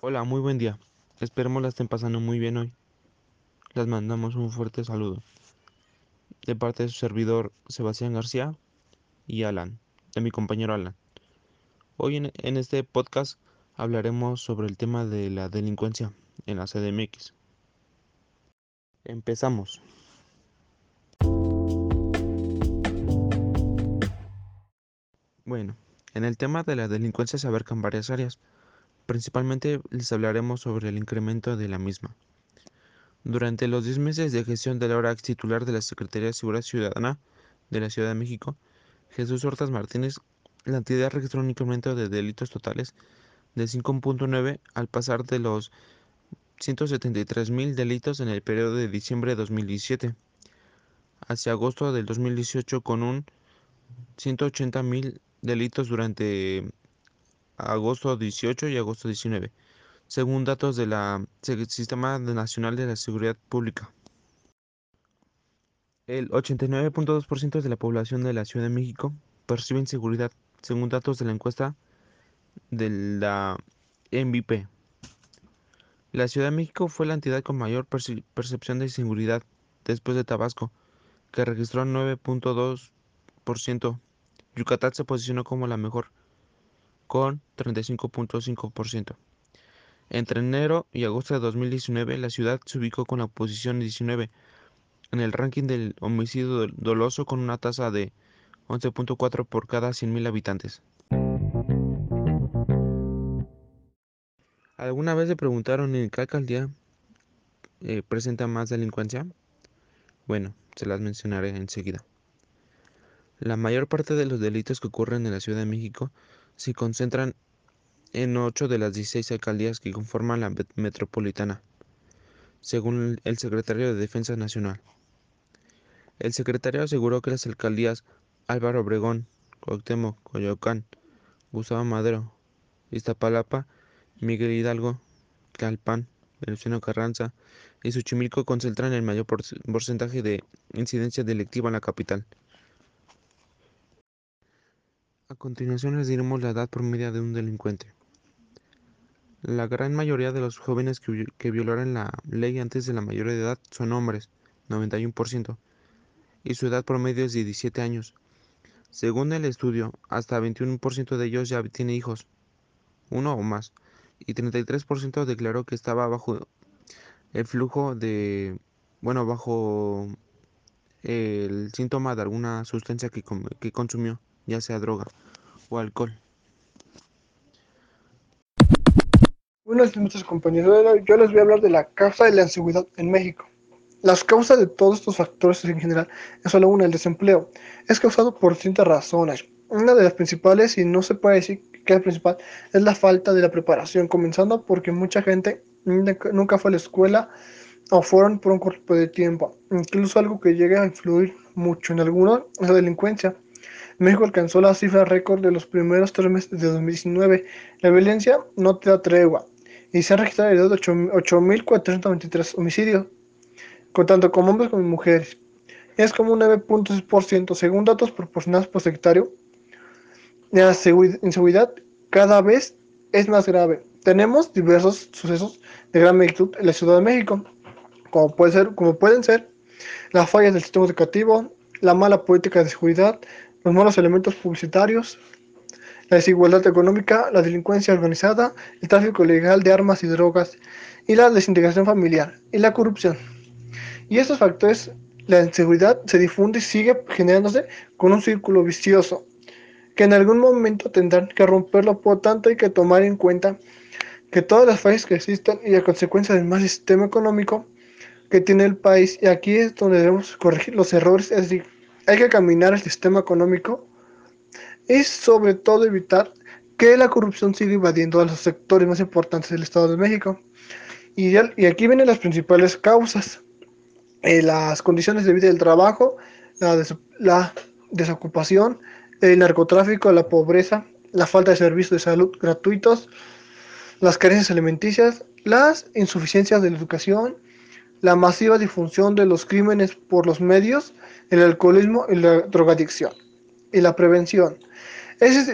Hola, muy buen día. Esperemos la estén pasando muy bien hoy. Les mandamos un fuerte saludo. De parte de su servidor Sebastián García y Alan, de mi compañero Alan. Hoy en, en este podcast hablaremos sobre el tema de la delincuencia en la CDMX. Empezamos. Bueno, en el tema de la delincuencia se abarcan varias áreas. Principalmente les hablaremos sobre el incremento de la misma. Durante los 10 meses de gestión del ahora ex titular de la Secretaría de Seguridad Ciudadana de la Ciudad de México, Jesús Hortas Martínez, la entidad registró un incremento de delitos totales de 5.9 al pasar de los 173 mil delitos en el periodo de diciembre de 2017 hacia agosto del 2018 con un 180 mil delitos durante agosto 18 y agosto 19, según datos del Sistema Nacional de la Seguridad Pública. El 89.2% de la población de la Ciudad de México percibe inseguridad, según datos de la encuesta de la MVP. La Ciudad de México fue la entidad con mayor percepción de inseguridad después de Tabasco, que registró 9.2%. Yucatán se posicionó como la mejor, con 35.5%. Entre enero y agosto de 2019, la ciudad se ubicó con la posición 19 en el ranking del homicidio doloso con una tasa de 11.4 por cada 100.000 habitantes. ¿Alguna vez le preguntaron en qué alcaldía eh, presenta más delincuencia? Bueno, se las mencionaré enseguida. La mayor parte de los delitos que ocurren en la Ciudad de México se concentran en ocho de las 16 alcaldías que conforman la metropolitana, según el secretario de Defensa Nacional. El secretario aseguró que las alcaldías Álvaro Obregón, Cuauhtémoc, Coyoacán, Gustavo Madero, Iztapalapa, Miguel Hidalgo, Tlalpan, Venustiano Carranza y Xochimilco concentran el mayor porcentaje de incidencia delictiva en la capital. A continuación les diremos la edad promedio de un delincuente. La gran mayoría de los jóvenes que, violaron la ley antes de la mayoría de edad son hombres, 91%, y su edad promedio es de 17 años. Según el estudio, hasta 21% de ellos ya tiene hijos, uno o más, y 33% declaró que estaba bajo el flujo de, bueno, bajo el síntoma de alguna sustancia que, que consumió ya sea droga o alcohol. Buenas noches compañeros, yo les voy a hablar de la causa de la inseguridad en México. Las causas de todos estos factores en general es solo una, el desempleo. Es causado por distintas razones. Una de las principales, y no se puede decir que es principal, es la falta de la preparación, comenzando porque mucha gente nunca fue a la escuela o fueron por un corto de tiempo. Incluso algo que llega a influir mucho en algunos es la delincuencia. México alcanzó la cifra récord de los primeros tres meses de 2019. La violencia no te da tregua y se han registrado 8.423 homicidios, tanto con hombres como mujeres. Es como un 9.6%, según datos proporcionados por secretario. La inseguridad cada vez es más grave. Tenemos diversos sucesos de gran magnitud en la Ciudad de México, como, puede ser, como pueden ser las fallas del sistema educativo, la mala política de seguridad, los malos elementos publicitarios, la desigualdad económica, la delincuencia organizada, el tráfico ilegal de armas y drogas, y la desintegración familiar y la corrupción. Y estos factores, la inseguridad se difunde y sigue generándose con un círculo vicioso, que en algún momento tendrán que romperlo, por tanto hay que tomar en cuenta que todas las fallas que existen y a consecuencia del mal sistema económico que tiene el país, y aquí es donde debemos corregir los errores, es decir, hay que caminar el sistema económico y sobre todo evitar que la corrupción siga invadiendo a los sectores más importantes del Estado de México. Y, y aquí vienen las principales causas. Eh, las condiciones de vida del trabajo, la, la desocupación, el narcotráfico, la pobreza, la falta de servicios de salud gratuitos, las carencias alimenticias, las insuficiencias de la educación, la masiva difusión de los crímenes por los medios el alcoholismo y la drogadicción. Y la prevención. Es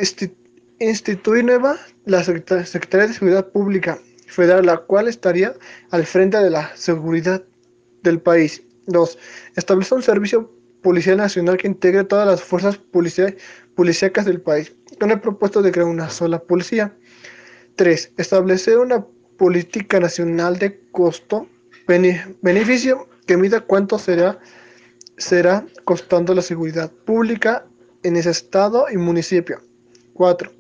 instituir nueva la Secretaría de Seguridad Pública federal, la cual estaría al frente de la seguridad del país. 2. Establecer un servicio policial nacional que integre todas las fuerzas policíacas del país, con el propósito de crear una sola policía. 3. Establecer una política nacional de costo-beneficio que mida cuánto será, será costando la seguridad pública en ese estado y municipio. 4.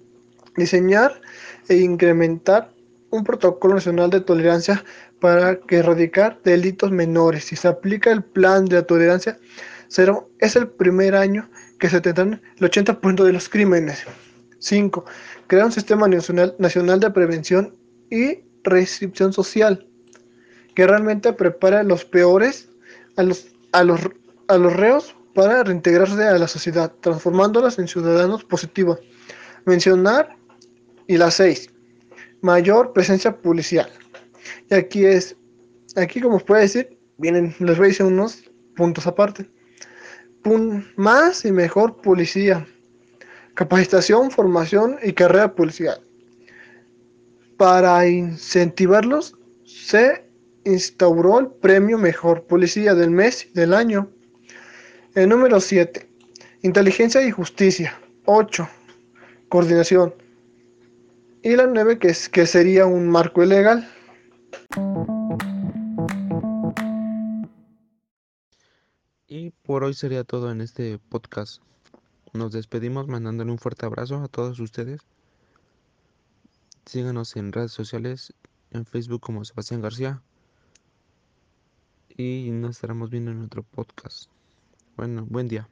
Diseñar e incrementar un protocolo nacional de tolerancia para erradicar delitos menores. Si se aplica el plan de tolerancia cero, es el primer año que se tendrán el 80% de los crímenes. 5. Crear un sistema nacional, nacional de prevención y restricción social que realmente prepare a los peores, a los, a los, a los reos para reintegrarse a la sociedad, transformándolas en ciudadanos positivos. Mencionar y la 6. Mayor presencia policial. Y aquí es, aquí como puede decir, vienen, les voy a decir unos puntos aparte. más y mejor policía. Capacitación, formación y carrera policial. Para incentivarlos, se instauró el premio Mejor Policía del mes del año. El número 7. Inteligencia y justicia. 8. Coordinación. Y la 9 que, es, que sería un marco ilegal. Y por hoy sería todo en este podcast. Nos despedimos mandándole un fuerte abrazo a todos ustedes. Síganos en redes sociales, en Facebook como Sebastián García. Y nos estaremos viendo en otro podcast. Bueno, buen día.